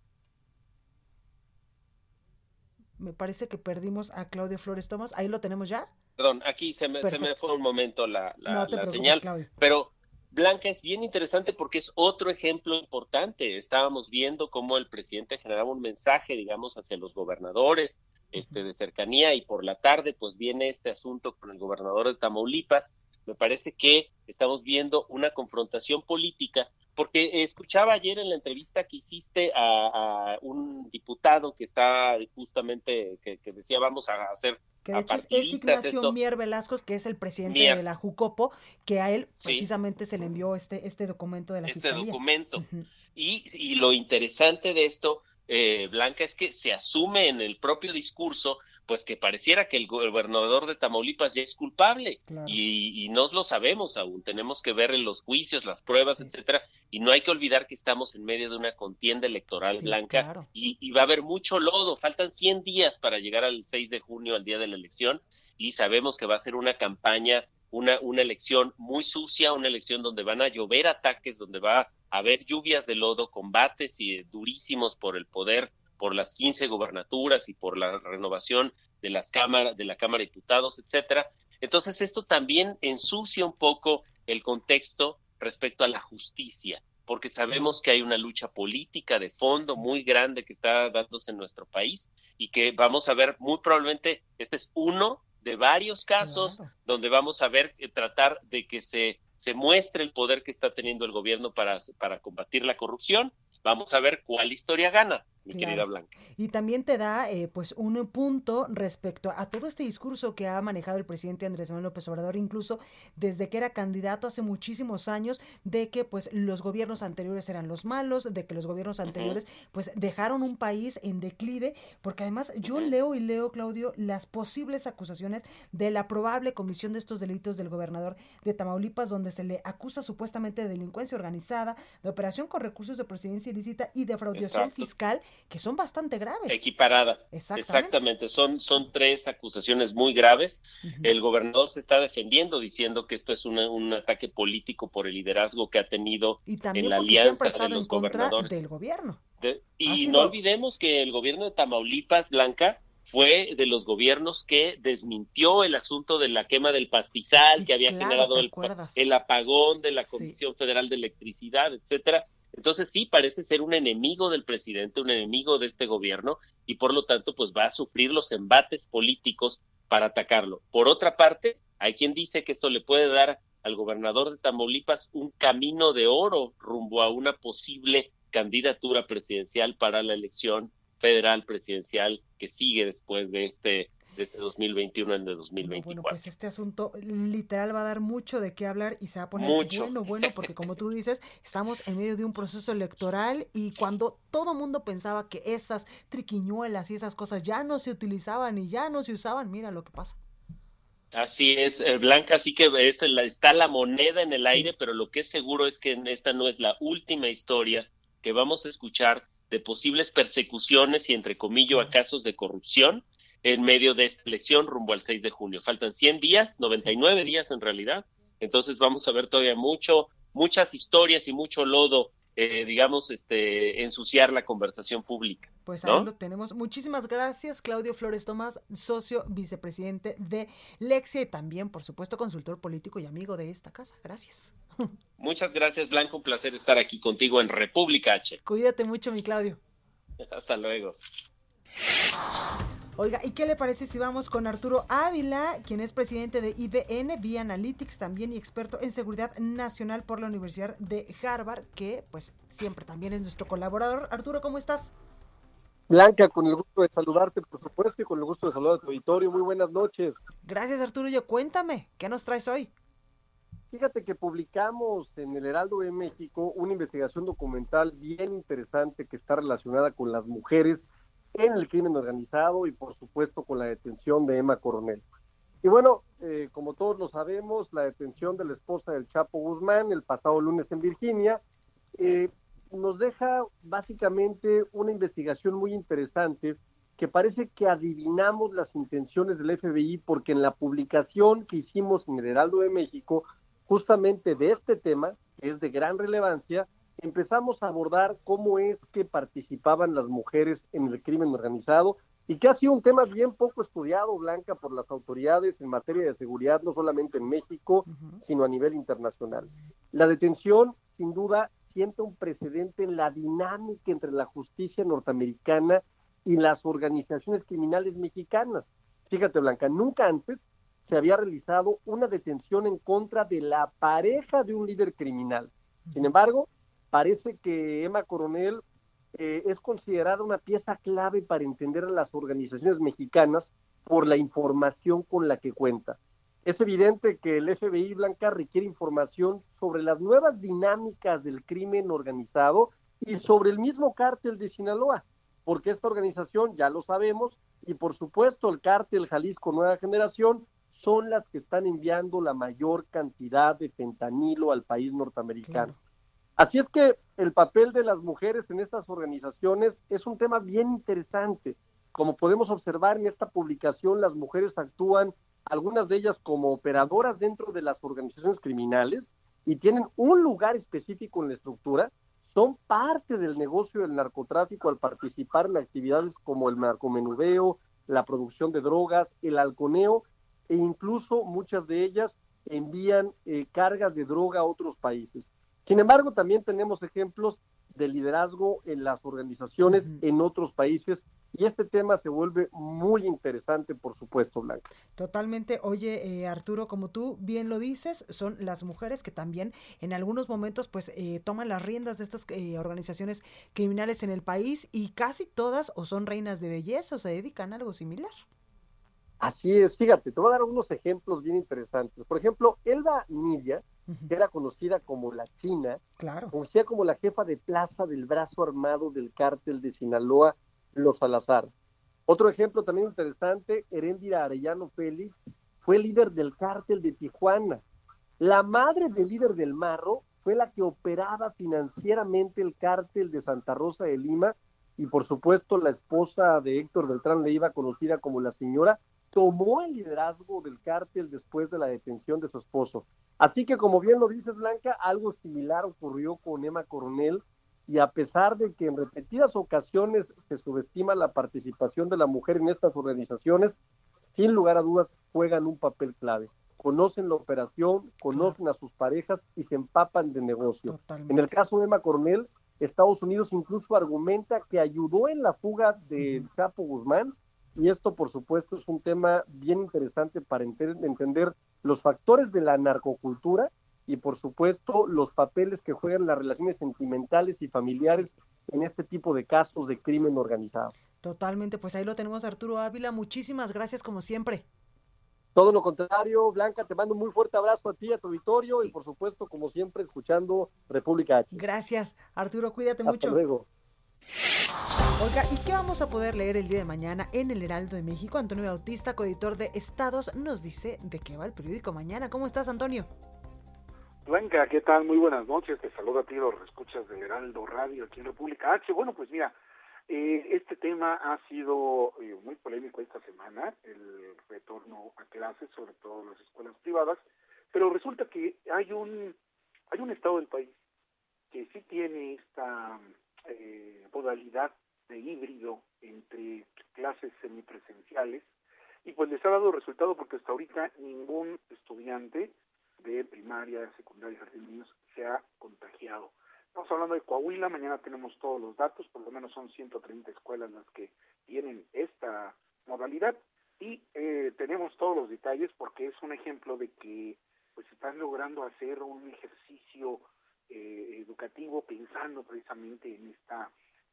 me parece que perdimos a Claudio Flores Tomás. Ahí lo tenemos ya. Perdón, aquí se me, se me fue un momento la, la, señal. Pero Blanca es bien interesante porque es otro ejemplo importante. Estábamos viendo cómo el presidente generaba un mensaje, digamos, hacia los gobernadores este, de cercanía y por la tarde pues viene este asunto con el gobernador de Tamaulipas. Me parece que estamos viendo una confrontación política porque escuchaba ayer en la entrevista que hiciste a, un diputado que está justamente, que, decía vamos a hacer que de hecho es Ignacio Mier Velasco, que es el presidente de la Jucopo, que a él precisamente se le envió este, este documento de la este documento. y, y, lo interesante de esto, eh, Blanca, es que se asume en el propio discurso pues que pareciera que el gobernador de Tamaulipas ya es culpable y, y no lo sabemos aún. Tenemos que ver en los juicios, las pruebas, etcétera, y no hay que olvidar que estamos en medio de una contienda electoral blanca y, va a haber mucho lodo. Faltan 100 días para llegar al 6 de junio, al día de la elección, y sabemos que va a ser una campaña, una, una elección muy sucia, una elección donde van a llover ataques, donde va a haber lluvias de lodo, combates y durísimos por el poder por las 15 gobernaturas y por la renovación de las cámaras, de la Cámara de Diputados, etcétera. Entonces, esto también ensucia un poco el contexto respecto a la justicia, porque sabemos que hay una lucha política de fondo muy grande que está dándose en nuestro país y que vamos a ver muy probablemente, este es uno de varios casos donde vamos a ver eh, tratar de que se, se muestre el poder que está teniendo el gobierno para, para combatir la corrupción. Vamos a ver cuál historia gana querida Blanca. Y también te da eh, pues un punto respecto a todo este discurso que ha manejado el presidente Andrés Manuel López Obrador, incluso desde que era candidato hace muchísimos años, de que pues los gobiernos anteriores eran los malos, de que los gobiernos anteriores pues dejaron un país en declive, porque además yo leo y leo, Claudio, las posibles acusaciones de la probable comisión de estos delitos del gobernador de Tamaulipas, donde se le acusa supuestamente de delincuencia organizada, de operación con recursos de presidencia ilícita y de fraudación fiscal que son bastante graves. Equiparada. Exactamente. Son, son tres acusaciones muy graves. El gobernador se está defendiendo diciendo que esto es un ataque político por el liderazgo que ha tenido en la alianza de los gobernadores. del gobierno. y no olvidemos que el gobierno de Tamaulipas, Blanca, fue de los gobiernos que desmintió el asunto de la quema del pastizal que había generado el, el, apagón de la Comisión Federal de Electricidad, etcétera. Entonces sí parece ser un enemigo del presidente, un enemigo de este gobierno y por lo tanto pues va a sufrir los embates políticos para atacarlo. Por otra parte, hay quien dice que esto le puede dar al gobernador de Tamaulipas un camino de oro rumbo a una posible candidatura presidencial para la elección federal presidencial que sigue después de este de este 2021 en de 2024. Bueno, pues este asunto literal va a dar mucho de qué hablar y se va a poner bueno, bueno, porque como tú dices, estamos en medio de un proceso electoral y cuando todo mundo pensaba que esas triquiñuelas y esas cosas ya no se utilizaban y ya no se usaban, mira lo que pasa. Así es, eh, Blanca, así que es, está la moneda en el aire, pero lo que es seguro es que esta no es la última historia que vamos a escuchar de posibles persecuciones y entre comillas a casos de corrupción en medio de esta elección rumbo al 6 de junio. Faltan 100 días, 99 días en realidad. Entonces vamos a ver todavía mucho, muchas historias y mucho lodo, eh, digamos, este, ensuciar la conversación pública. Pues ahí lo tenemos. Muchísimas gracias, Claudio Flores Tomás, socio vicepresidente de Lexia y también, por supuesto, consultor político y amigo de esta casa. Gracias. Muchas gracias, Blanco. Un placer estar aquí contigo en República H. Cuídate mucho, mi Claudio. Hasta luego. Oiga, ¿y qué le parece si vamos con Arturo Ávila, quien es presidente de IBN, Via Analytics también y experto en seguridad nacional por la Universidad de Harvard, que pues siempre también es nuestro colaborador. Arturo, ¿cómo estás? Blanca, con el gusto de saludarte, por supuesto, y con el gusto de saludar a tu auditorio. Muy buenas noches. Gracias, Arturo. Yo cuéntame, ¿qué nos traes hoy? Fíjate que publicamos en el Heraldo de México una investigación documental bien interesante que está relacionada con las mujeres en el crimen organizado y por supuesto con la detención de Emma Coronel. Y bueno, eh, como todos lo sabemos, la detención de la esposa del Chapo Guzmán el pasado lunes en Virginia eh, nos deja básicamente una investigación muy interesante que parece que adivinamos las intenciones del FBI porque en la publicación que hicimos en el Heraldo de México, justamente de este tema, es de gran relevancia, empezamos a abordar cómo es que participaban las mujeres en el crimen organizado y que ha sido un tema bien poco estudiado, Blanca, por las autoridades en materia de seguridad, no solamente en México, sino a nivel internacional. La detención, sin duda, siente un precedente en la dinámica entre la justicia norteamericana y las organizaciones criminales mexicanas. Fíjate, Blanca, nunca antes se había realizado una detención en contra de la pareja de un líder criminal. Sin embargo, parece que Emma Coronel eh, es considerada una pieza clave para entender a las organizaciones mexicanas por la información con la que cuenta. Es evidente que el FBI Blanca requiere información sobre las nuevas dinámicas del crimen organizado y sobre el mismo cártel de Sinaloa, porque esta organización, ya lo sabemos, y por supuesto el cártel Jalisco Nueva Generación, son las que están enviando la mayor cantidad de fentanilo al país norteamericano. Así es que el papel de las mujeres en estas organizaciones es un tema bien interesante. Como podemos observar en esta publicación, las mujeres actúan, algunas de ellas como operadoras dentro de las organizaciones criminales y tienen un lugar específico en la estructura, son parte del negocio del narcotráfico al participar en actividades como el narcomenudeo, la producción de drogas, el halconeo e incluso muchas de ellas envían eh, cargas de droga a otros países. Sin embargo, también tenemos ejemplos de liderazgo en las organizaciones en otros países y este tema se vuelve muy interesante, por supuesto, Blanca. Totalmente. Oye, eh, Arturo, como tú bien lo dices, son las mujeres que también en algunos momentos pues eh, toman las riendas de estas eh, organizaciones criminales en el país y casi todas o son reinas de belleza o se dedican a algo similar. Así es, fíjate, te voy a dar unos ejemplos bien interesantes. Por ejemplo, Elba Nidia, que era conocida como la China, claro. conocida como la jefa de plaza del brazo armado del cártel de Sinaloa, Los Salazar. Otro ejemplo también interesante, Heréndira Arellano Félix, fue líder del cártel de Tijuana. La madre del líder del Marro fue la que operaba financieramente el cártel de Santa Rosa de Lima y por supuesto la esposa de Héctor Beltrán Leiva, conocida como la señora, tomó el liderazgo del cártel después de la detención de su esposo. Así que, como bien lo dices, Blanca, algo similar ocurrió con Emma Coronel y a pesar de que en repetidas ocasiones se subestima la participación de la mujer en estas organizaciones, sin lugar a dudas juegan un papel clave. Conocen la operación, conocen a sus parejas y se empapan de negocio. En el caso de Emma Coronel, Estados Unidos incluso argumenta que ayudó en la fuga del Chapo Guzmán y esto, por supuesto, es un tema bien interesante para entender los factores de la narcocultura y, por supuesto, los papeles que juegan las relaciones sentimentales y familiares en este tipo de casos de crimen organizado. Totalmente, pues ahí lo tenemos Arturo Ávila. Muchísimas gracias como siempre. Todo lo contrario, Blanca, te mando un muy fuerte abrazo a ti, a tu auditorio y por supuesto, como siempre, escuchando República H. Gracias, Arturo, cuídate Hasta mucho. luego. Oiga, ¿y qué vamos a poder leer el día de mañana en el Heraldo de México? Antonio Bautista, coeditor de Estados, nos dice de qué va el periódico mañana. ¿Cómo estás, Antonio? Blanca, ¿qué tal? Muy buenas noches. Te saludo a ti, los escuchas del Heraldo Radio aquí en República H. Bueno, pues mira, eh, este tema ha sido eh, muy polémico esta semana, el retorno a clases, sobre todo en las escuelas privadas, pero resulta que hay un, hay un estado del país que sí tiene esta eh, modalidad de híbrido entre clases semipresenciales y pues les ha dado resultado porque hasta ahorita ningún estudiante de primaria, secundaria, jardín de niños se ha contagiado. Estamos hablando de Coahuila, mañana tenemos todos los datos, por lo menos son 130 escuelas las que tienen esta modalidad. Y eh, tenemos todos los detalles porque es un ejemplo de que pues están logrando hacer un ejercicio eh, educativo pensando precisamente en esta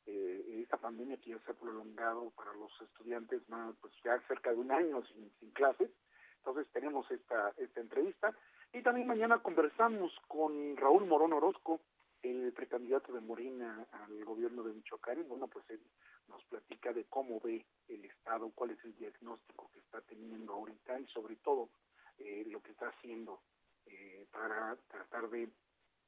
eh, esta pandemia que ya se ha prolongado para los estudiantes más pues ya cerca de un año sin, sin clases. Entonces tenemos esta esta entrevista. Y también mañana conversamos con Raúl Morón Orozco el precandidato de Morena al gobierno de Michoacán. Bueno pues él nos platica de cómo ve el estado cuál es el diagnóstico que está teniendo ahorita y sobre todo eh, lo que está haciendo eh, para tratar de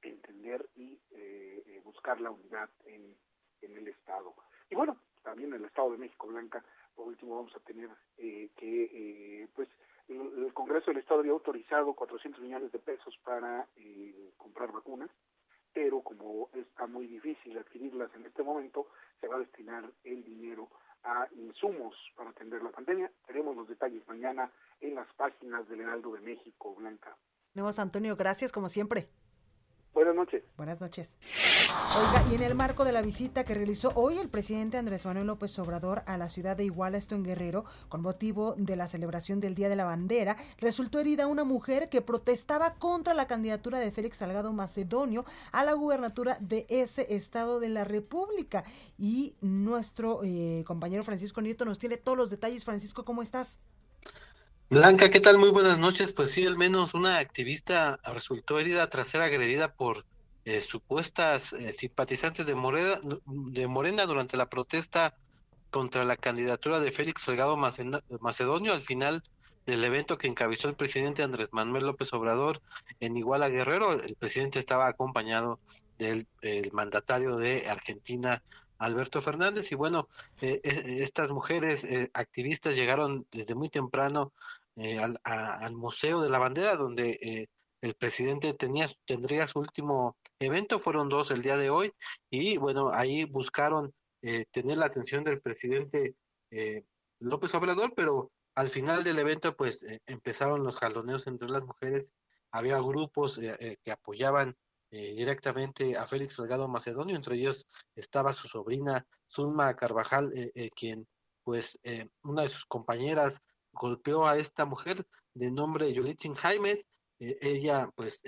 entender y eh, eh, buscar la unidad en, en el Estado. Y bueno, también en el Estado de México, Blanca, por último vamos a tener eh, que, eh, pues, el, Congreso del Estado había autorizado 400 millones de pesos para eh, comprar vacunas, pero como está muy difícil adquirirlas en este momento, se va a destinar el dinero a insumos para atender la pandemia. Tenemos los detalles mañana en las páginas del Heraldo de México, Blanca. Nuevos Antonio, gracias como siempre. Buenas noches. Buenas noches. Oiga, y en el marco de la visita que realizó hoy el presidente Andrés Manuel López Obrador a la ciudad de Iguala, esto en Guerrero, con motivo de la celebración del Día de la Bandera, resultó herida una mujer que protestaba contra la candidatura de Félix Salgado Macedonio a la gubernatura de ese estado de la República. Y nuestro eh, compañero Francisco Nieto nos tiene todos los detalles. Francisco, ¿cómo estás? Blanca, ¿qué tal? Muy buenas noches. Pues sí, al menos una activista resultó herida tras ser agredida por eh, supuestas eh, simpatizantes de Morena, de Morena durante la protesta contra la candidatura de Félix Salgado Macedonio al final del evento que encabezó el presidente Andrés Manuel López Obrador en Iguala Guerrero. El presidente estaba acompañado del el mandatario de Argentina, Alberto Fernández. Y bueno, eh, estas mujeres eh, activistas llegaron desde muy temprano eh, al, al, Museo de la Bandera, donde eh, el presidente tenía, tendría su último evento, fueron dos el día de hoy, y bueno, ahí buscaron eh, tener la atención del presidente López Obrador, pero al final del evento pues empezaron los jaloneos entre las mujeres, había grupos que apoyaban directamente a Félix Salgado Macedonio, entre ellos estaba su sobrina Zulma Carvajal, quien pues una de sus compañeras golpeó a esta mujer de nombre Yolitzin Jaimes, ella pues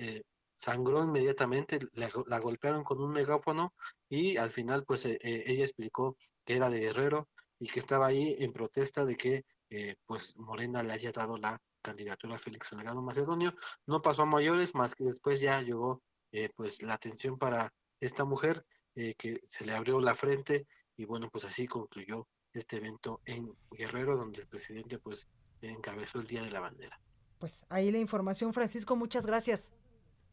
sangró inmediatamente, la, golpearon con un megáfono y al final pues ella explicó que era de Guerrero y que estaba ahí en protesta de que pues Morena le haya dado la candidatura a Félix Salgado Macedonio. No pasó a mayores, más que después ya llegó eh, pues la atención para esta mujer eh, que se le abrió la frente y bueno pues así concluyó este evento en Guerrero donde el presidente pues encabezó el Día de la Bandera. Pues ahí la información Francisco, muchas gracias.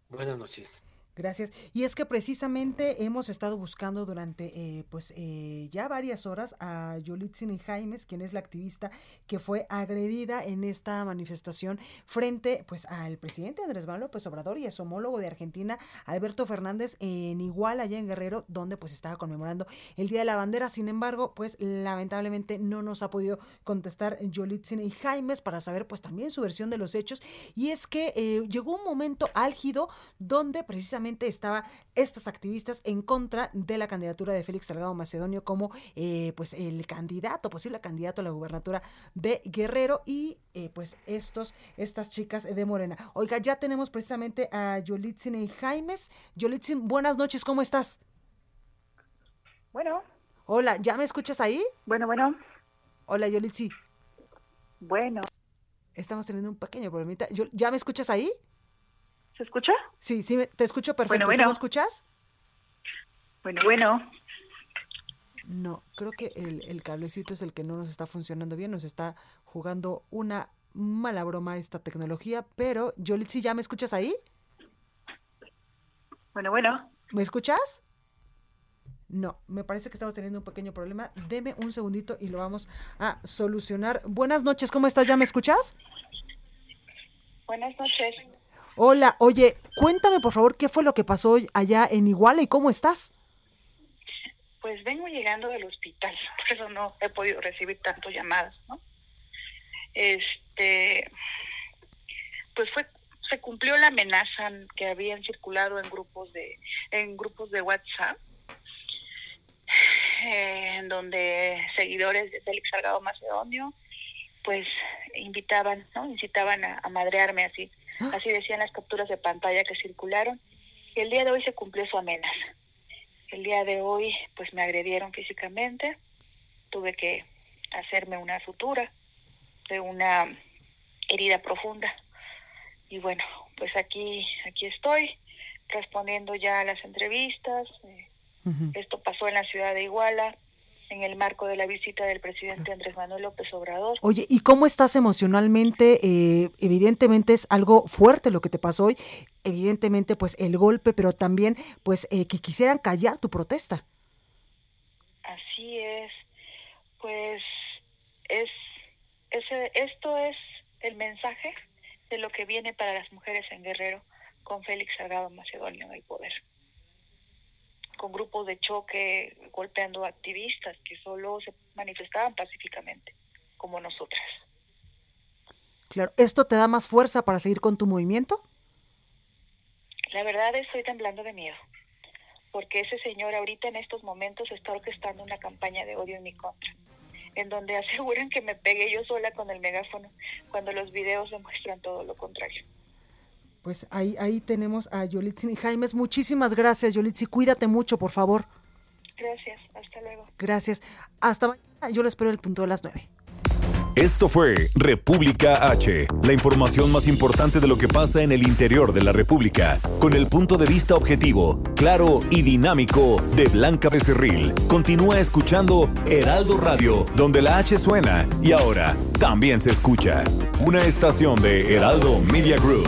Buenas noches. Gracias. Y es que precisamente hemos estado buscando durante eh, pues eh, ya varias horas a Yolitzin Jaimes, quien es la activista que fue agredida en esta manifestación frente pues al presidente Andrés Manuel López Obrador y a su homólogo de Argentina, Alberto Fernández, en Iguala, allá en Guerrero, donde pues estaba conmemorando el Día de la Bandera. Sin embargo, pues lamentablemente no nos ha podido contestar Yolitzin Jaimes para saber pues también su versión de los hechos. Y es que eh, llegó un momento álgido donde precisamente estaba estas activistas en contra de la candidatura de Félix Salgado Macedonio como eh, pues el candidato, posible candidato a la gubernatura de Guerrero y eh, pues estos, estas chicas de Morena. Oiga, ya tenemos precisamente a Yolitzin y Jaimes. Yolitzin, buenas noches, ¿cómo estás? Bueno. Hola, ¿ya me escuchas ahí? Bueno, bueno. Hola, Yolitzin. Bueno. Estamos teniendo un pequeño problemita. ¿Ya me escuchas ahí? ¿Se escucha? Sí, sí, te escucho perfecto. Bueno, bueno. ¿Tú me escuchas? Bueno, bueno. No, creo que el, el, cablecito es el que no nos está funcionando bien, nos está jugando una mala broma esta tecnología, pero Yolitzi, ¿ya me escuchas ahí? Bueno, bueno. ¿Me escuchas? No, me parece que estamos teniendo un pequeño problema. Deme un segundito y lo vamos a solucionar. Buenas noches, ¿cómo estás? ¿Ya me escuchas? Buenas noches. Hola, oye, cuéntame por favor qué fue lo que pasó allá en Iguala y cómo estás. Pues vengo llegando del hospital, por eso no he podido recibir tantas llamadas, ¿no? Este, pues fue se cumplió la amenaza que habían circulado en grupos de en grupos de WhatsApp en donde seguidores de Félix Salgado Macedonio pues invitaban, ¿no? Incitaban a, a madrearme así. Ah. Así decían las capturas de pantalla que circularon. Y el día de hoy se cumplió su amenaza. El día de hoy, pues me agredieron físicamente. Tuve que hacerme una sutura de una herida profunda. Y bueno, pues aquí, aquí estoy respondiendo ya a las entrevistas. Eh, Esto pasó en la ciudad de Iguala, en el marco de la visita del presidente Andrés Manuel López Obrador. Oye, ¿y cómo estás emocionalmente? Eh, evidentemente es algo fuerte lo que te pasó hoy. Evidentemente, pues el golpe, pero también, pues eh, que quisieran callar tu protesta. Así es. Pues es, ese, esto es el mensaje de lo que viene para las mujeres en Guerrero con Félix Salgado Macedonio en el poder. Con grupos de choque golpeando activistas que solo se manifestaban pacíficamente, como nosotras. Claro, ¿esto te da más fuerza para seguir con tu movimiento? La verdad estoy temblando de miedo, porque ese señor ahorita en estos momentos está orquestando una campaña de odio en mi contra, en donde aseguran que me pegué yo sola con el megáfono, cuando los videos demuestran todo lo contrario. Pues ahí, ahí tenemos a Yolitzin Jaimes. Muchísimas gracias, Yolitzi. Cuídate mucho, por favor. Gracias, hasta luego. Gracias. Hasta mañana. Yo lo espero el punto de las nueve. Esto fue República H, la información más importante de lo que pasa en el interior de la República, con el punto de vista objetivo, claro y dinámico de Blanca Becerril. Continúa escuchando Heraldo Radio, donde la H suena y ahora también se escucha. Una estación de Heraldo Media Group.